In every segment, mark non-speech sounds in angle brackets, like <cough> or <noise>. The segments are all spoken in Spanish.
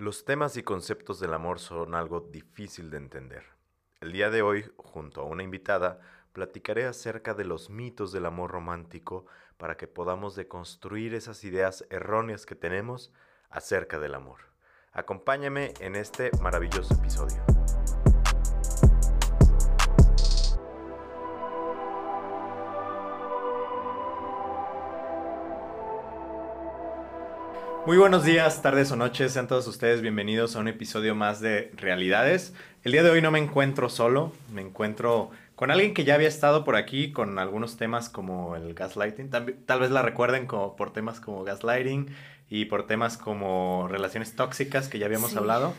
Los temas y conceptos del amor son algo difícil de entender. El día de hoy, junto a una invitada, platicaré acerca de los mitos del amor romántico para que podamos deconstruir esas ideas erróneas que tenemos acerca del amor. Acompáñame en este maravilloso episodio. Muy buenos días, tardes o noches, sean todos ustedes bienvenidos a un episodio más de Realidades. El día de hoy no me encuentro solo, me encuentro con alguien que ya había estado por aquí con algunos temas como el gaslighting, tal, vez la recuerden como, por temas como gaslighting y por temas como relaciones tóxicas que ya habíamos hablado.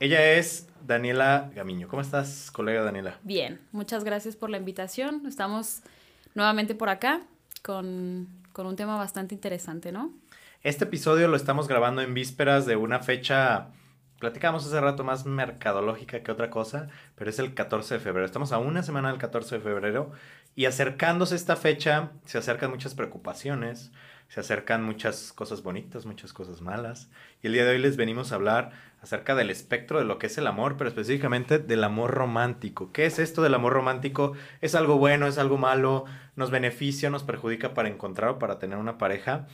Ella es Daniela Gamiño. ¿Cómo estás, colega Daniela? Bien, muchas gracias por la invitación. Estamos nuevamente por acá con, con un tema bastante interesante, ¿no? Este episodio lo estamos grabando en vísperas de una fecha, platicamos hace rato, más mercadológica que otra cosa, pero es el 14 de febrero. Estamos a una semana del 14 de febrero y acercándose esta fecha se acercan muchas preocupaciones, se acercan muchas cosas bonitas, muchas cosas malas. Y el día de hoy les venimos a hablar acerca del espectro de lo que es el amor, pero específicamente del amor romántico. ¿Qué es esto del amor romántico? ¿Es algo bueno? ¿Es algo malo? ¿Nos beneficia? ¿Nos perjudica para encontrar o para tener una pareja?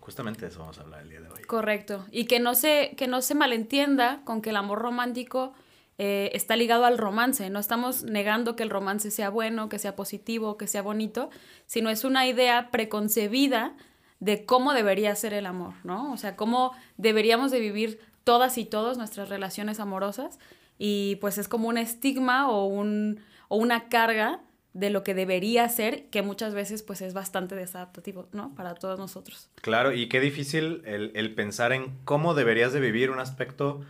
Justamente de eso vamos a hablar el día de hoy. Correcto. Y que no se, que no se malentienda con que el amor romántico eh, está ligado al romance. No estamos negando que el romance sea bueno, que sea positivo, que sea bonito, sino es una idea preconcebida de cómo debería ser el amor, ¿no? O sea, cómo deberíamos de vivir todas y todos nuestras relaciones amorosas y pues es como un estigma o, un, o una carga de lo que debería ser, que muchas veces pues es bastante desadaptativo, ¿no? Para todos nosotros. Claro, y qué difícil el, el pensar en cómo deberías de vivir un aspecto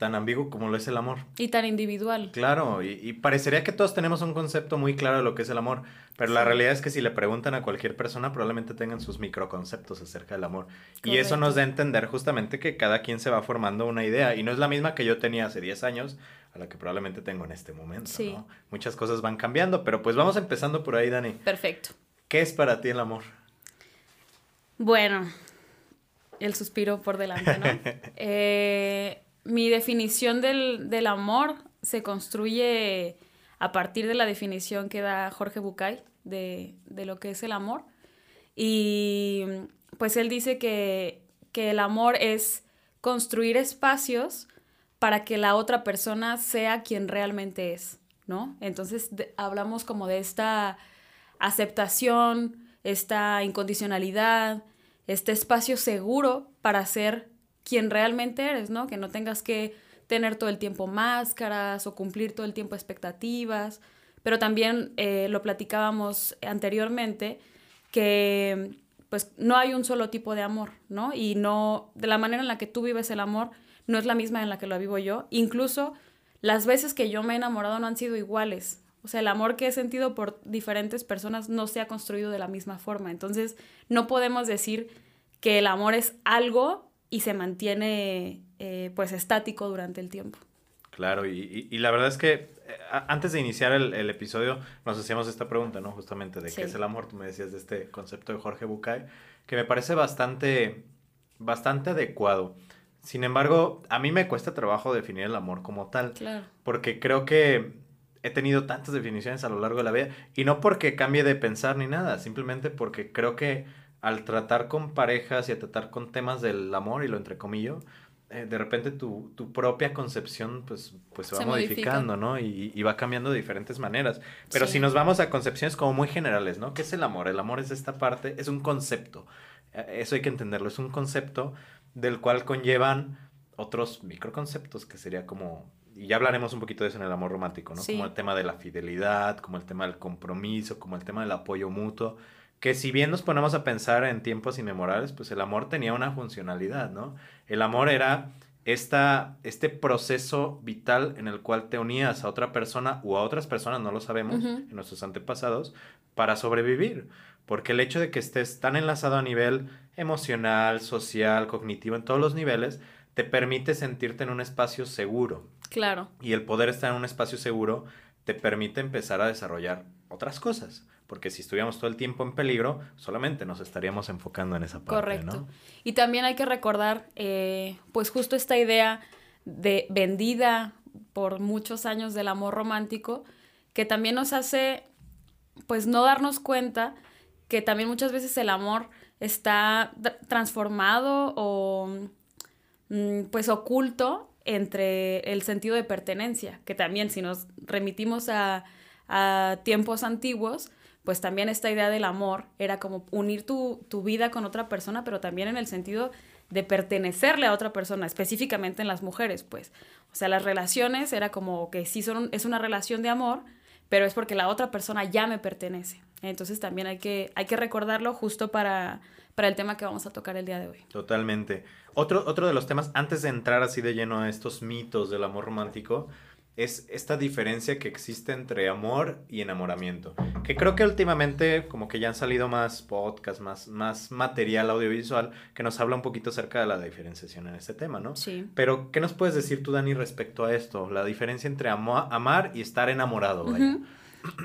tan ambiguo como lo es el amor. Y tan individual. Claro, y, parecería que todos tenemos un concepto muy claro de lo que es el amor, pero la realidad es que si le preguntan a cualquier persona probablemente tengan sus microconceptos acerca del amor. Y eso nos da a entender justamente que cada quien se va formando una idea y no es la misma que yo tenía hace 10 años a la que probablemente tengo en este momento. Sí. Muchas cosas van cambiando, pero pues vamos empezando por ahí, Dani. Perfecto. ¿Qué es para ti el amor? Bueno, el suspiro por delante, ¿no? <laughs> eh mi definición del, amor se construye a partir de la definición que da Jorge Bucay de, lo que es el amor. Y pues él dice que, el amor es construir espacios para que la otra persona sea quien realmente es, ¿no? Entonces hablamos como de esta aceptación, esta incondicionalidad, este espacio seguro para ser quien realmente eres, ¿no? Que no tengas que tener todo el tiempo máscaras o cumplir todo el tiempo expectativas. Pero también eh, lo platicábamos anteriormente, que pues no hay un solo tipo de amor, ¿no? Y no, de la manera en la que tú vives el amor, no es la misma en la que lo vivo yo. Incluso las veces que yo me he enamorado no han sido iguales. O sea, el amor que he sentido por diferentes personas no se ha construido de la misma forma. Entonces, no podemos decir que el amor es algo y se mantiene eh, pues estático durante el tiempo. Claro, y, la verdad es que eh, antes de iniciar el, episodio nos hacíamos esta pregunta, ¿no? Justamente de qué es el amor, tú me decías de este concepto de Jorge Bucay, que me parece bastante, bastante adecuado. Sin embargo, a mí me cuesta trabajo definir el amor como tal, claro. porque creo que he tenido tantas definiciones a lo largo de la vida, y no porque cambie de pensar ni nada, simplemente porque creo que al tratar con parejas y a tratar con temas del amor, y lo entrecomillo, eh, de repente tu, tu, propia concepción pues, pues se va modificando, ¿no? Y, va cambiando de diferentes maneras. Pero si nos vamos a concepciones como muy generales, ¿no? ¿Qué es el amor? El amor es esta parte, es un concepto. Eh, eso hay que entenderlo, es un concepto del cual conllevan otros microconceptos que sería como y ya hablaremos un poquito de eso en el amor romántico, ¿no? Como el tema de la fidelidad, como el tema del compromiso, como el tema del apoyo mutuo que si bien nos ponemos a pensar en tiempos inmemorables, pues el amor tenía una funcionalidad, ¿no? El amor era esta, este proceso vital en el cual te unías a otra persona o a otras personas, no lo sabemos, en nuestros antepasados, para sobrevivir. Porque el hecho de que estés tan enlazado a nivel emocional, social, cognitivo, en todos los niveles, te permite sentirte en un espacio seguro. Claro. Y el poder estar en un espacio seguro te permite empezar a desarrollar otras cosas porque si estuviéramos todo el tiempo en peligro, solamente nos estaríamos enfocando en esa parte. Correcto. Y también hay que recordar, eh, pues justo esta idea de vendida por muchos años del amor romántico, que también nos hace, pues no darnos cuenta que también muchas veces el amor está transformado o mm, pues oculto entre el sentido de pertenencia, que también si nos remitimos a, a tiempos antiguos, pues también esta idea del amor era como unir tu, vida con otra persona, pero también en el sentido de pertenecerle a otra persona, específicamente en las mujeres, pues. O sea, las relaciones era como que sí son, es una relación de amor, pero es porque la otra persona ya me pertenece. Entonces también hay que, hay que recordarlo justo para, para el tema que vamos a tocar el día de hoy. Totalmente. Otro, otro de los temas, antes de entrar así de lleno a estos mitos del amor romántico, es esta diferencia que existe entre amor y enamoramiento. Que creo que últimamente como que ya han salido más podcasts, más, más material audiovisual que nos habla un poquito acerca de la diferenciación en este tema, ¿no? Sí. Pero, ¿qué nos puedes decir tú, Dani, respecto a esto? La diferencia entre amar y estar enamorado.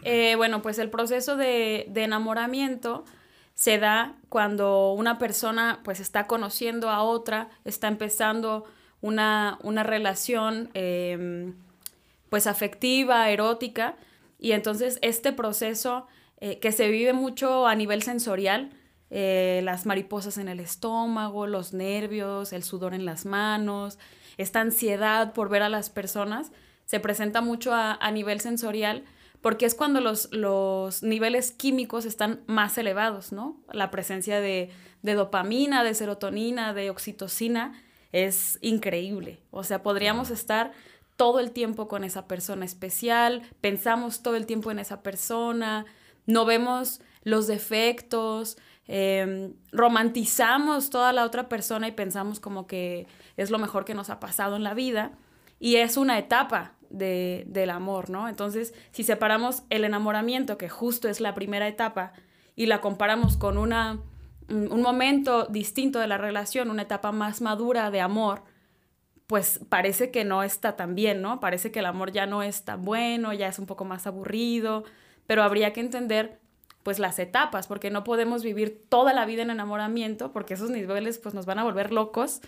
Eh, bueno, pues el proceso de, enamoramiento se da cuando una persona pues está conociendo a otra, está empezando una, una relación... Em, pues afectiva, erótica, y entonces este proceso eh, que se vive mucho a nivel sensorial, eh, las mariposas en el estómago, los nervios, el sudor en las manos, esta ansiedad por ver a las personas, se presenta mucho a, nivel sensorial porque es cuando los, los, niveles químicos están más elevados, ¿no? La presencia de, de dopamina, de serotonina, de oxitocina es increíble. O sea, podríamos estar todo el tiempo con esa persona especial, pensamos todo el tiempo en esa persona, no vemos los defectos, em, romantizamos toda la otra persona y pensamos como que es lo mejor que nos ha pasado en la vida y es una etapa de, del amor, ¿no? Entonces, si separamos el enamoramiento, que justo es la primera etapa, y la comparamos con una, un momento distinto de la relación, una etapa más madura de amor, pues parece que no está tan bien, ¿no? Parece que el amor ya no es tan bueno, ya es un poco más aburrido, pero habría que entender pues las etapas, porque no podemos vivir toda la vida en enamoramiento, porque esos niveles pues nos van a volver locos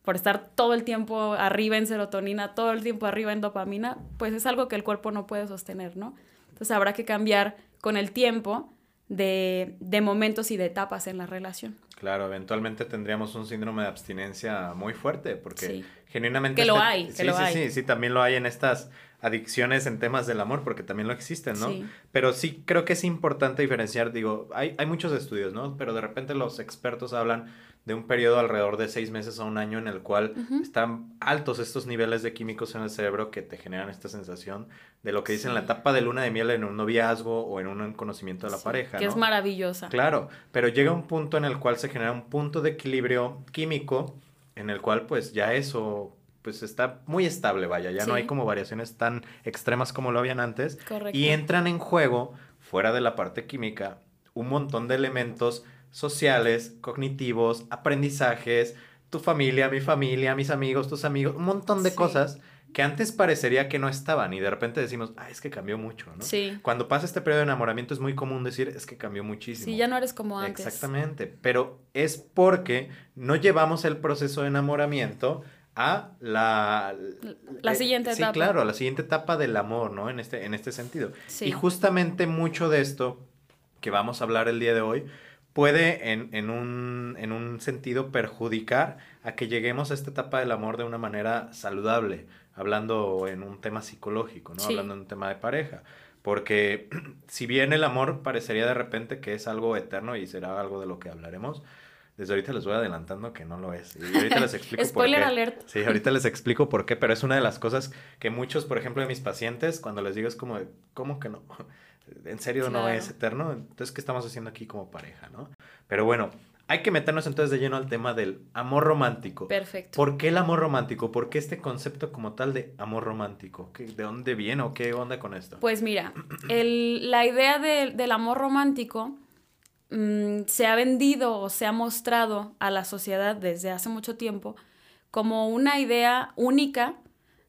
por estar todo el tiempo arriba en serotonina, todo el tiempo arriba en dopamina, pues es algo que el cuerpo no puede sostener, ¿no? Entonces habrá que cambiar con el tiempo de, de momentos y de etapas en la relación. Claro, eventualmente tendríamos un síndrome de abstinencia muy fuerte, porque genuinamente... Que lo este hay, que sí, sí, Sí, sí, también lo hay en estas adicciones en temas del amor, porque también lo existen, ¿no? Pero sí creo que es importante diferenciar, digo, hay, hay muchos estudios, ¿no? Pero de repente los expertos hablan de un periodo alrededor de seis meses a un año en el cual están altos estos niveles de químicos en el cerebro que te generan esta sensación de lo que dicen la etapa de luna de miel en un noviazgo o en un conocimiento de la pareja. Que es maravillosa. Claro, pero llega un punto en el cual se genera un punto de equilibrio químico en el cual pues ya eso pues está muy estable, vaya, ya no hay como variaciones tan extremas como lo habían antes. Correcto. Y entran en juego, fuera de la parte química, un montón de elementos sociales, cognitivos, aprendizajes, tu familia, mi familia, mis amigos, tus amigos, un montón de cosas que antes parecería que no estaban y de repente decimos, ah, es que cambió mucho, ¿no? Sí. Cuando pasa este periodo de enamoramiento es muy común decir, es que cambió muchísimo. Sí, ya no eres como antes. Exactamente, pero es porque no llevamos el proceso de enamoramiento a la... La siguiente etapa. Sí, claro, a la siguiente etapa del amor, ¿no? En este, en este sentido. Sí. Y justamente mucho de esto que vamos a hablar el día de hoy puede en, un, sentido perjudicar a que lleguemos a esta etapa del amor de una manera saludable, hablando en un tema psicológico, ¿no? Hablando en un tema de pareja. Porque <clears throat> si bien el amor parecería de repente que es algo eterno y será algo de lo que hablaremos, desde ahorita les voy adelantando que no lo es. Y ahorita les <laughs> explico por qué. alert. Sí, ahorita les explico por qué, pero es una de las cosas que muchos, por ejemplo, de mis pacientes, cuando les digo es como, ¿cómo que no? <laughs> en serio no es eterno, entonces, ¿qué estamos haciendo aquí como pareja, no? Pero bueno, hay que meternos entonces de lleno al tema del amor romántico. Perfecto. ¿Por qué el amor romántico? ¿Por qué este concepto como tal de amor romántico? ¿De dónde viene o qué onda con esto? Pues mira, <clears throat> la idea del amor romántico mm, se ha vendido o se ha mostrado a la sociedad desde hace mucho tiempo como una idea única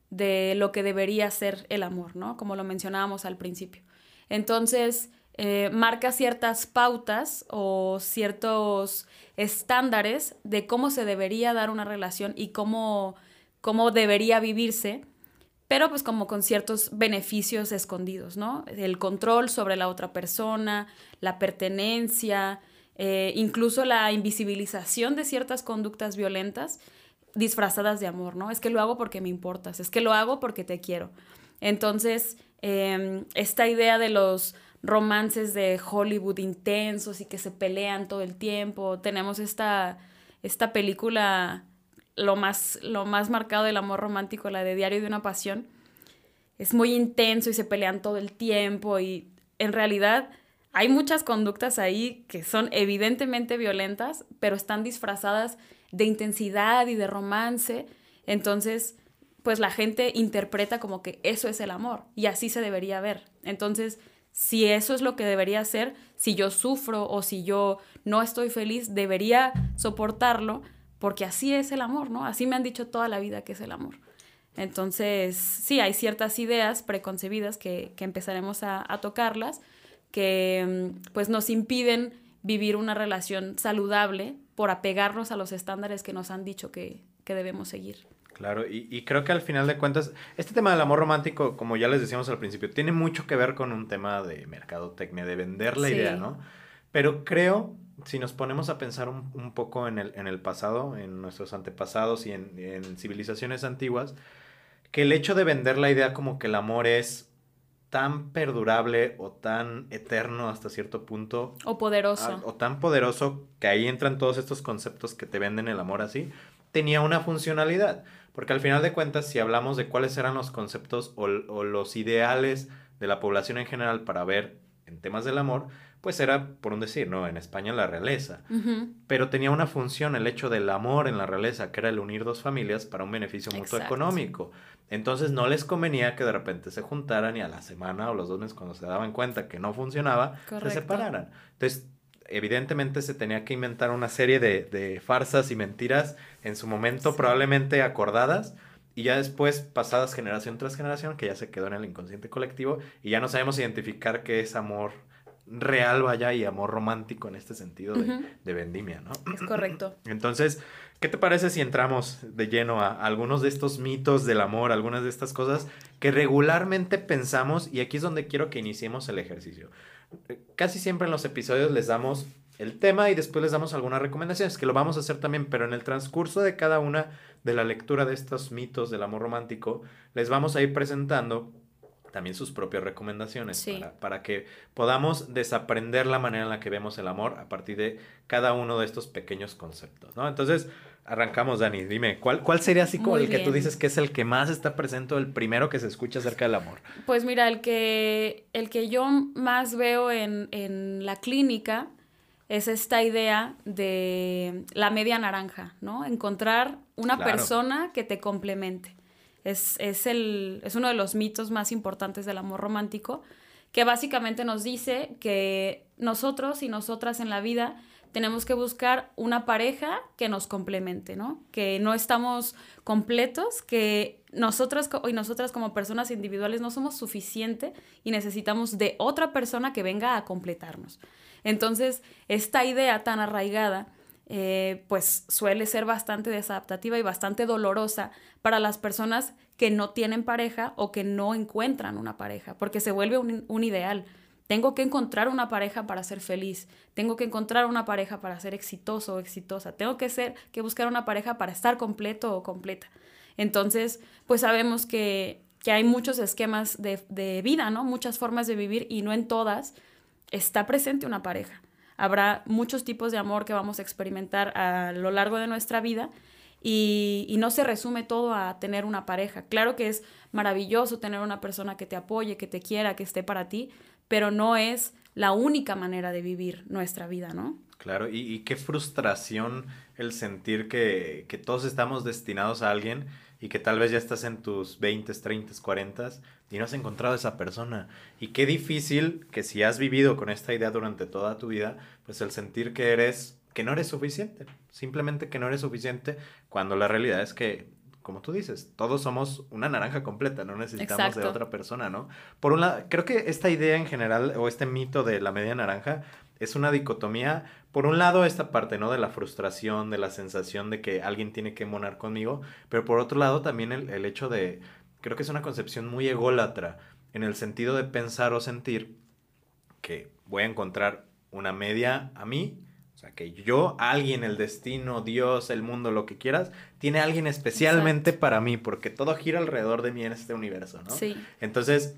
de lo que debería ser el amor, ¿no? Como lo mencionábamos al principio. Entonces, eh, marca ciertas pautas o ciertos estándares de cómo se debería dar una relación y cómo, cómo debería vivirse, pero pues como con ciertos beneficios escondidos, ¿no? El control sobre la otra persona, la pertenencia, eh, incluso la invisibilización de ciertas conductas violentas disfrazadas de amor, ¿no? Es que lo hago porque me importas, es que lo hago porque te quiero. Entonces, em, esta idea de los romances de Hollywood intensos y que se pelean todo el tiempo, tenemos esta, esta película, lo más, lo más marcado del amor romántico, la de Diario de una Pasión, es muy intenso y se pelean todo el tiempo y en realidad hay muchas conductas ahí que son evidentemente violentas, pero están disfrazadas de intensidad y de romance. Entonces, pues la gente interpreta como que eso es el amor y así se debería ver. Entonces, si eso es lo que debería ser, si yo sufro o si yo no estoy feliz, debería soportarlo porque así es el amor, ¿no? Así me han dicho toda la vida que es el amor. Entonces, sí, hay ciertas ideas preconcebidas que, empezaremos a, a tocarlas, que mm, pues nos impiden vivir una relación saludable por apegarnos a los estándares que nos han dicho que, debemos seguir. Claro, y, creo que al final de cuentas, este tema del amor romántico, como ya les decíamos al principio, tiene mucho que ver con un tema de mercadotecnia, de vender la idea, ¿no? Pero creo, si nos ponemos a pensar un, poco en el, en el, pasado, en nuestros antepasados y en, en civilizaciones antiguas, que el hecho de vender la idea como que el amor es tan perdurable o tan eterno hasta cierto punto. O poderoso. o tan poderoso que ahí entran todos estos conceptos que te venden el amor así, tenía una funcionalidad. Porque al final de cuentas, si hablamos de cuáles eran los conceptos o, o los ideales de la población en general para ver en temas del amor, pues era, por un decir, ¿no? En España la realeza. Pero tenía una función el hecho del amor en la realeza, que era el unir dos familias para un beneficio mutuo económico. Entonces no les convenía que de repente se juntaran y a la semana o los dos meses cuando se daban cuenta que no funcionaba, se separaran. Entonces, evidentemente se tenía que inventar una serie de, farsas y mentiras en su momento probablemente acordadas y ya después pasadas generación tras generación que ya se quedó en el inconsciente colectivo y ya no sabemos identificar qué es amor real, vaya, y amor romántico en este sentido de, vendimia, ¿no? Es correcto. <clears throat> Entonces, ¿qué te parece si entramos de lleno a algunos de estos mitos del amor, algunas de estas cosas que regularmente pensamos, y aquí es donde quiero que iniciemos el ejercicio? Casi siempre en los episodios les damos el tema y después les damos algunas recomendaciones, que lo vamos a hacer también, pero en el transcurso de cada una de la lectura de estos mitos del amor romántico, les vamos a ir presentando también sus propias recomendaciones para, que podamos desaprender la manera en la que vemos el amor a partir de cada uno de estos pequeños conceptos, ¿no? Entonces, arrancamos, Dani. Dime, ¿cuál, cuál sería así como el que tú dices que es el que más está presente, el primero que se escucha acerca del amor? Pues mira, el que, el que yo más veo en, en la clínica es esta idea de la media naranja, ¿no? Encontrar una persona que te complemente. Es, el, es uno de los mitos más importantes del amor romántico, que básicamente nos dice que nosotros y nosotras en la vida tenemos que buscar una pareja que nos complemente, ¿no? Que no estamos completos, que nosotras y nosotras como personas individuales no somos suficiente y necesitamos de otra persona que venga a completarnos. Entonces, esta idea tan arraigada eh, pues suele ser bastante desadaptativa y bastante dolorosa para las personas que no tienen pareja o que no encuentran una pareja, porque se vuelve un, ideal. Tengo que encontrar una pareja para ser feliz, tengo que encontrar una pareja para ser exitoso o exitosa, tengo que, ser, que buscar una pareja para estar completo o completa. Entonces, pues sabemos que, hay muchos esquemas de, de vida, ¿no? Muchas formas de vivir y no en todas está presente una pareja. Habrá muchos tipos de amor que vamos a experimentar a lo largo de nuestra vida y, no se resume todo a tener una pareja. Claro que es maravilloso tener una persona que te apoye, que te quiera, que esté para ti, pero no es la única manera de vivir nuestra vida, ¿no? Claro, y, qué frustración el sentir que, que, todos estamos destinados a alguien y que tal vez ya estás en tus 20, 30, 40 y no has encontrado esa persona. Y qué difícil que si has vivido con esta idea durante toda tu vida, pues el sentir que eres, que no eres suficiente, simplemente que no eres suficiente, cuando la realidad es que como tú dices, todos somos una naranja completa, no necesitamos de otra persona, ¿no? Por un lado, creo que esta idea en general, o este mito de la media naranja, es una dicotomía. Por un lado, esta parte, ¿no? De la frustración, de la sensación de que alguien tiene que monar conmigo, pero por otro lado, también el, el hecho de, creo que es una concepción muy ególatra, en el sentido de pensar o sentir que voy a encontrar una media a mí sea, que yo, alguien, el destino, Dios, el mundo, lo que quieras, tiene alguien especialmente para mí, porque todo gira alrededor de mí en este universo, ¿no? Sí. Entonces,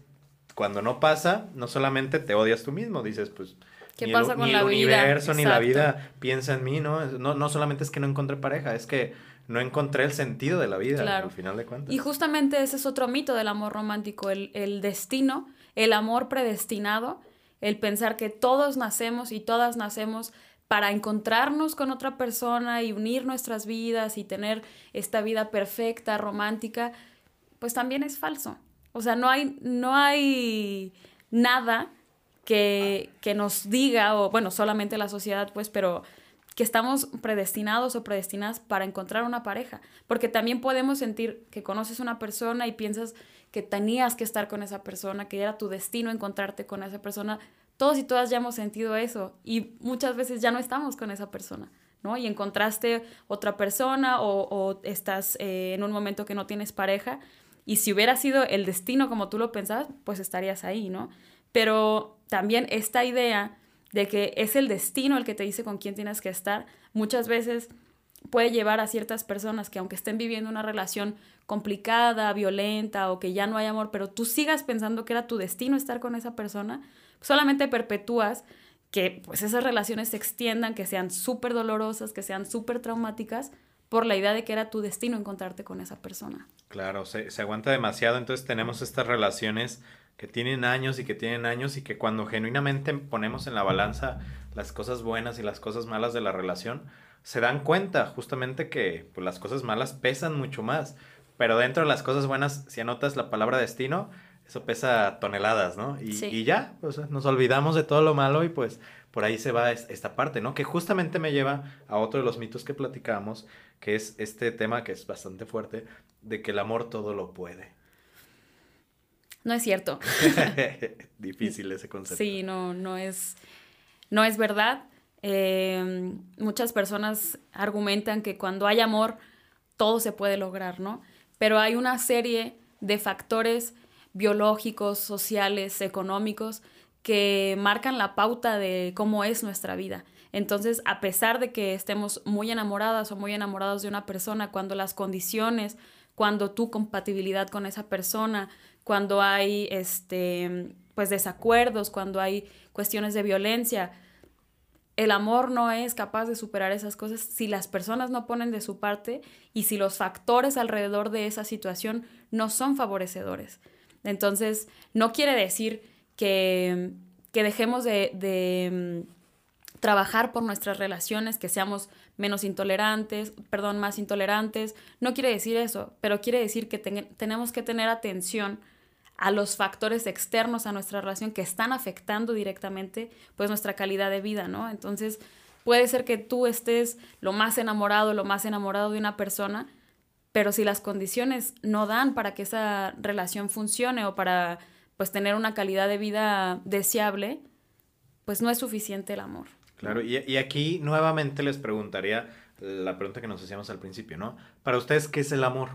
cuando no pasa, no solamente te odias tú mismo, dices, pues... ¿Qué pasa el, con la universo ni la vida piensa en mí, ¿no? ¿no? No solamente es que no encontré pareja, es que no encontré el sentido de la vida, al final de cuentas. Y justamente ese es otro mito del amor romántico, el, el destino, el amor predestinado, el pensar que todos nacemos y todas nacemos para encontrarnos con otra persona y unir nuestras vidas y tener esta vida perfecta, romántica, pues también es falso. O sea, no hay, no hay nada que, que nos diga, o bueno, solamente la sociedad, pues, pero que estamos predestinados o predestinadas para encontrar una pareja. Porque también podemos sentir que conoces una persona y piensas que tenías que estar con esa persona, que era tu destino encontrarte con esa persona, todos y todas ya hemos sentido eso y muchas veces ya no estamos con esa persona, ¿no? Y encontraste otra persona o, estás eh, en un momento que no tienes pareja y si hubiera sido el destino como tú lo pensabas, pues estarías ahí, ¿no? Pero también esta idea de que es el destino el que te dice con quién tienes que estar, muchas veces puede llevar a ciertas personas que aunque estén viviendo una relación complicada, violenta o que ya no hay amor, pero tú sigas pensando que era tu destino estar con esa persona, solamente perpetúas que pues esas relaciones se extiendan, que sean súper dolorosas, que sean súper traumáticas, por la idea de que era tu destino encontrarte con esa persona. Claro, se, se aguanta demasiado, entonces tenemos estas relaciones que tienen años y que tienen años y que cuando genuinamente ponemos en la balanza las cosas buenas y las cosas malas de la relación, se dan cuenta justamente que pues, las cosas malas pesan mucho más. Pero dentro de las cosas buenas, si anotas la palabra destino, eso pesa toneladas, ¿no? Y, y ya, pues nos olvidamos de todo lo malo y pues por ahí se va esta parte, ¿no? Que justamente me lleva a otro de los mitos que platicamos, que es este tema que es bastante fuerte, de que el amor todo lo puede. No es cierto. <laughs> Difícil ese concepto. Sí, no, no es, no es verdad. Em, muchas personas argumentan que cuando hay amor, todo se puede lograr, ¿no? Pero hay una serie de factores biológicos, sociales, económicos, que marcan la pauta de cómo es nuestra vida. Entonces, a pesar de que estemos muy enamoradas o muy enamorados de una persona, cuando las condiciones, cuando tu compatibilidad con esa persona, cuando hay este, pues desacuerdos, cuando hay cuestiones de violencia, el amor no es capaz de superar esas cosas si las personas no ponen de su parte y si los factores alrededor de esa situación no son favorecedores. Entonces, no quiere decir que, dejemos de, mm, trabajar por nuestras relaciones, que seamos menos intolerantes, perdón, más intolerantes. No quiere decir eso, pero quiere decir que tenemos que tener atención a los factores externos a nuestra relación que están afectando directamente pues nuestra calidad de vida, ¿no? Entonces, puede ser que tú estés lo más enamorado, lo más enamorado de una persona, pero si las condiciones no dan para que esa relación funcione o para pues tener una calidad de vida deseable, pues no es suficiente el amor. Claro, y, y, aquí nuevamente les preguntaría la pregunta que nos hacíamos al principio, ¿no? Para ustedes, ¿qué es el amor?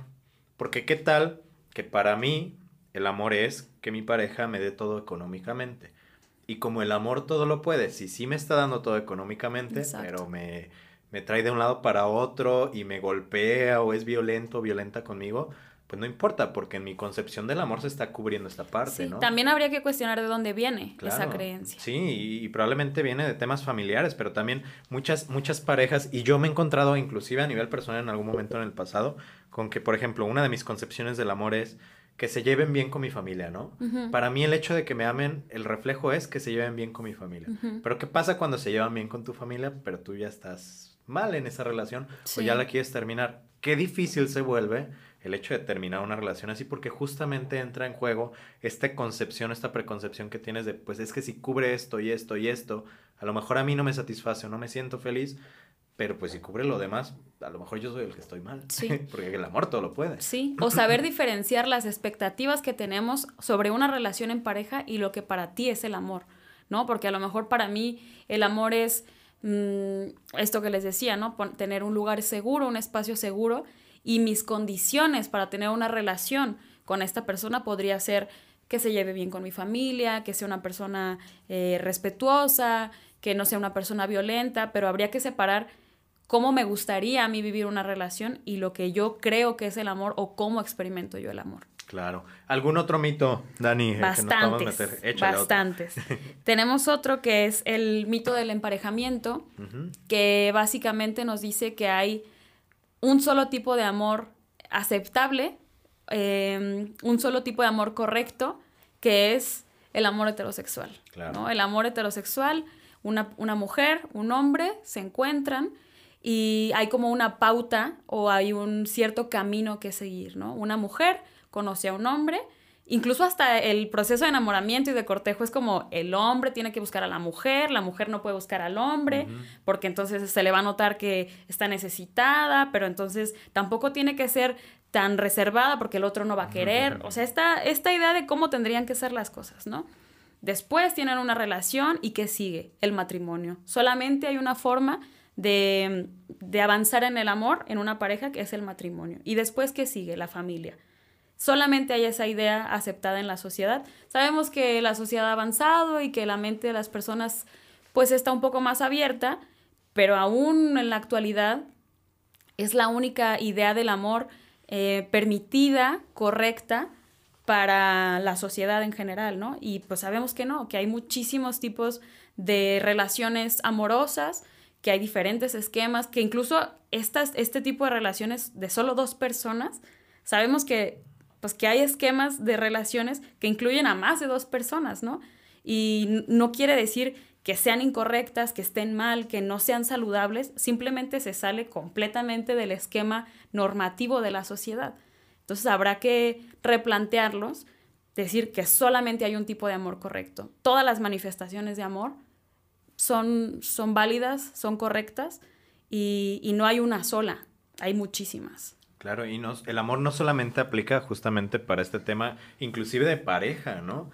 Porque qué tal que para mí el amor es que mi pareja me dé todo económicamente. Y como el amor todo lo puede, si sí me está dando todo económicamente, pero me me trae de un lado para otro y me golpea o es violento o violenta conmigo, pues no importa, porque en mi concepción del amor se está cubriendo esta parte, sí, También habría que cuestionar de dónde viene esa creencia. Sí, y, probablemente viene de temas familiares, pero también muchas, muchas parejas, y yo me he encontrado inclusive a nivel personal en algún momento en el pasado, con que, por ejemplo, una de mis concepciones del amor es que se lleven bien con mi familia, ¿no? Para mí el hecho de que me amen, el reflejo es que se lleven bien con mi familia. Pero ¿qué pasa cuando se llevan bien con tu familia, pero tú ya estás mal en esa relación o ya la quieres terminar. Qué difícil se vuelve el hecho de terminar una relación así porque justamente entra en juego esta concepción, esta preconcepción que tienes de, pues es que si cubre esto y esto y esto, a lo mejor a mí no me satisface o no me siento feliz, pero pues si cubre lo demás, a lo mejor yo soy el que estoy mal. Sí. <laughs> Porque el amor todo lo puede. Sí, o saber diferenciar las expectativas que tenemos sobre una relación en pareja y lo que para ti es el amor, ¿no? Porque a lo mejor para mí el amor es mm, esto que les decía, ¿no? tener un lugar seguro, un espacio seguro y mis condiciones para tener una relación con esta persona podría ser que se lleve bien con mi familia, que sea una persona eh, respetuosa, que no sea una persona violenta, pero habría que separar cómo me gustaría a mí vivir una relación y lo que yo creo que es el amor o cómo experimento yo el amor. Claro. ¿Algún otro mito, Dani? Bastantes. bastantes. <laughs> Tenemos otro que es el mito del emparejamiento, que básicamente nos dice que hay un solo tipo de amor aceptable, em, un solo tipo de amor correcto, que es el amor heterosexual. El amor heterosexual, una, una mujer, un hombre se encuentran y hay como una pauta o hay un cierto camino que seguir, ¿no? Una mujer conoce a un hombre, incluso hasta el proceso de enamoramiento y de cortejo es como el hombre tiene que buscar a la mujer, la mujer no puede buscar al hombre, porque entonces se le va a notar que está necesitada, pero entonces tampoco tiene que ser tan reservada porque el otro no va a querer, o sea, esta, esta idea de cómo tendrían que ser las cosas, ¿no? Después tienen una relación y ¿qué sigue? El matrimonio. Solamente hay una forma de, avanzar en el amor en una pareja, que es el matrimonio. Y después, ¿qué sigue? La familia. Solamente hay esa idea aceptada en la sociedad. Sabemos que la sociedad ha avanzado y que la mente de las personas pues está un poco más abierta, pero aún en la actualidad es la única idea del amor eh, permitida, correcta para la sociedad en general, ¿no? Y pues sabemos que no, que hay muchísimos tipos de relaciones amorosas, que hay diferentes esquemas, que incluso estas, este tipo de relaciones de solo dos personas, sabemos que, pues, que hay esquemas de relaciones que incluyen a más de dos personas, ¿no? Y no quiere decir que sean incorrectas, que estén mal, que no sean saludables, simplemente se sale completamente del esquema normativo de la sociedad. Entonces habrá que replantearlos, decir que solamente hay un tipo de amor correcto. Todas las manifestaciones de amor son, son válidas, son correctas y, no hay una sola, hay muchísimas. Claro, y el amor no solamente aplica justamente para este tema, inclusive de pareja, ¿no?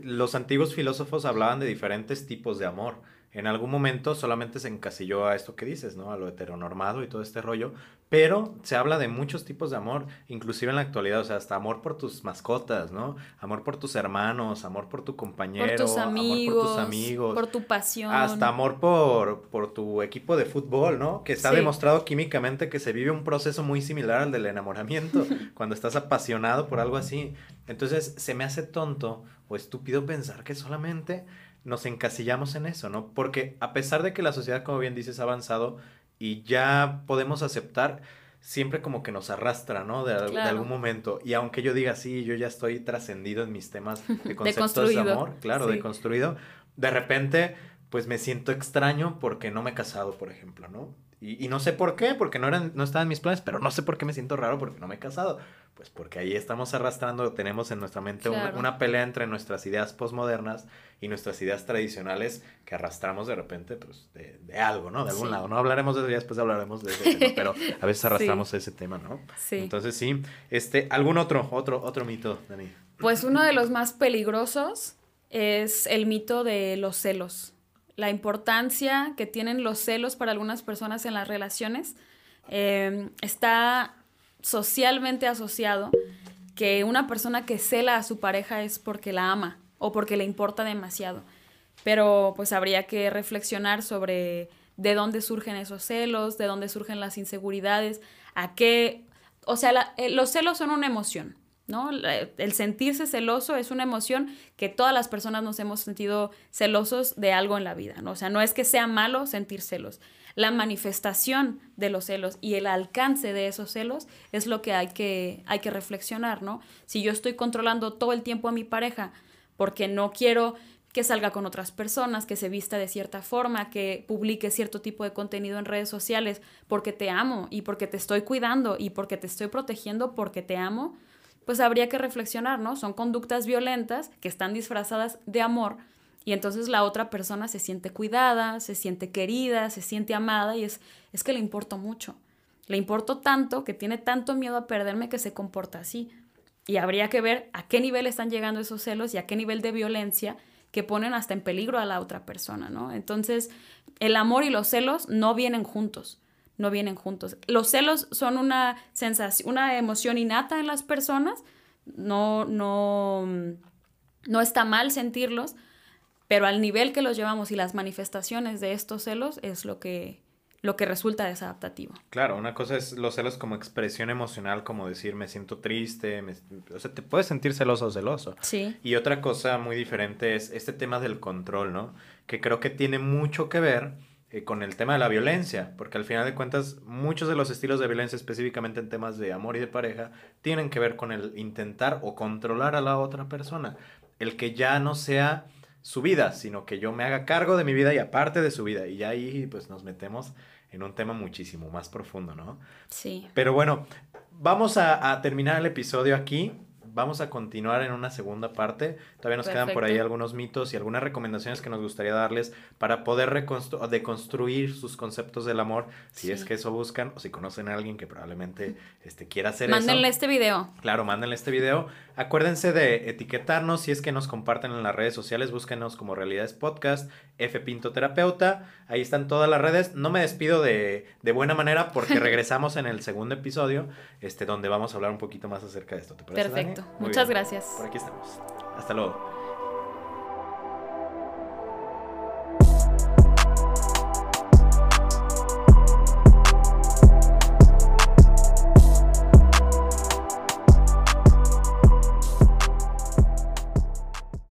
Los antiguos filósofos hablaban de diferentes tipos de amor en algún momento solamente se encasilló a esto que dices, ¿no? A lo heteronormado y todo este rollo, pero se habla de muchos tipos de amor, inclusive en la actualidad, o sea, hasta amor por tus mascotas, ¿no? Amor por tus hermanos, amor por tu compañero, por tus amigos, amor por tus amigos, por tu pasión. Hasta amor por, por tu equipo de fútbol, ¿no? Que está demostrado químicamente que se vive un proceso muy similar al del enamoramiento, <laughs> cuando estás apasionado por algo así. Entonces, se me hace tonto o estúpido pensar que solamente nos encasillamos en eso, ¿no? Porque a pesar de que la sociedad, como bien dices, ha avanzado y ya podemos aceptar, siempre como que nos arrastra, ¿no? De, algún momento. Y aunque yo diga, sí, yo ya estoy trascendido en mis temas <laughs> de conceptos de, amor, claro, de construido, de repente, pues me siento extraño porque no me he casado, por ejemplo, ¿no? Y, no sé por qué, porque no, eran, no estaban mis planes, pero no sé por qué me siento raro porque no me he casado. Pues porque ahí estamos arrastrando, tenemos en nuestra mente una, pelea entre nuestras ideas postmodernas y nuestras ideas tradicionales que arrastramos de repente pues, de, algo, ¿no? De algún lado. No hablaremos de eso, después hablaremos de ese tema, <laughs> pero a veces arrastramos ese tema, ¿no? Sí. Entonces sí, este, ¿algún otro, otro, otro mito, Dani? Pues uno de los más peligrosos es el mito de los celos la importancia que tienen los celos para algunas personas en las relaciones, em, está socialmente asociado que una persona que cela a su pareja es porque la ama o porque le importa demasiado. Pero pues habría que reflexionar sobre de dónde surgen esos celos, de dónde surgen las inseguridades, a qué... O sea, eh, los celos son una emoción. ¿No? El sentirse celoso es una emoción que todas las personas nos hemos sentido celosos de algo en la vida, ¿no? O sea, no es que sea malo sentir celos. La manifestación de los celos y el alcance de esos celos es lo que hay que, hay que reflexionar, ¿no? Si yo estoy controlando todo el tiempo a mi pareja porque no quiero que salga con otras personas, que se vista de cierta forma, que publique cierto tipo de contenido en redes sociales, porque te amo y porque te estoy cuidando y porque te estoy protegiendo porque te amo, pues habría que reflexionar, ¿no? Son conductas violentas que están disfrazadas de amor y entonces la otra persona se siente cuidada, se siente querida, se siente amada y es, es que le importo mucho. Le importo tanto que tiene tanto miedo a perderme que se comporta así. Y habría que ver a qué nivel están llegando esos celos y a qué nivel de violencia que ponen hasta en peligro a la otra persona, ¿no? Entonces, el amor y los celos no vienen juntos, no vienen juntos. Los celos son una sensación, una emoción innata en las personas, no, no, no está mal sentirlos, pero al nivel que los llevamos y las manifestaciones de estos celos es lo que, lo que resulta desadaptativo. Claro, una cosa es los celos como expresión emocional, como decir me siento triste, o sea, te puedes sentir celoso o celoso. Sí. Y otra cosa muy diferente es este tema del control, ¿no? Que creo que tiene mucho que ver eh, con el tema de la violencia, porque al final de cuentas muchos de los estilos de violencia, específicamente en temas de amor y de pareja, tienen que ver con el intentar o controlar a la otra persona, el que ya no sea su vida, sino que yo me haga cargo de mi vida y aparte de su vida. Y ya ahí pues nos metemos en un tema muchísimo más profundo, ¿no? Sí. Pero bueno, vamos a, a terminar el episodio aquí vamos a continuar en una segunda parte. Todavía nos quedan por ahí algunos mitos y algunas recomendaciones que nos gustaría darles para poder deconstruir sus conceptos del amor, si es que eso buscan o si conocen a alguien que probablemente este, quiera hacer eso. Mándenle este video. Claro, mándenle este video. Acuérdense de etiquetarnos si es que nos comparten en las redes sociales, búsquenos como Realidades Podcast, F Pinto Terapeuta. Ahí están todas las redes. No me despido de, de buena manera porque <laughs> regresamos en el segundo episodio, este, donde vamos a hablar un poquito más acerca de esto. ¿Te parece, Perfecto. Muchas gracias. Por aquí estamos. Hasta luego.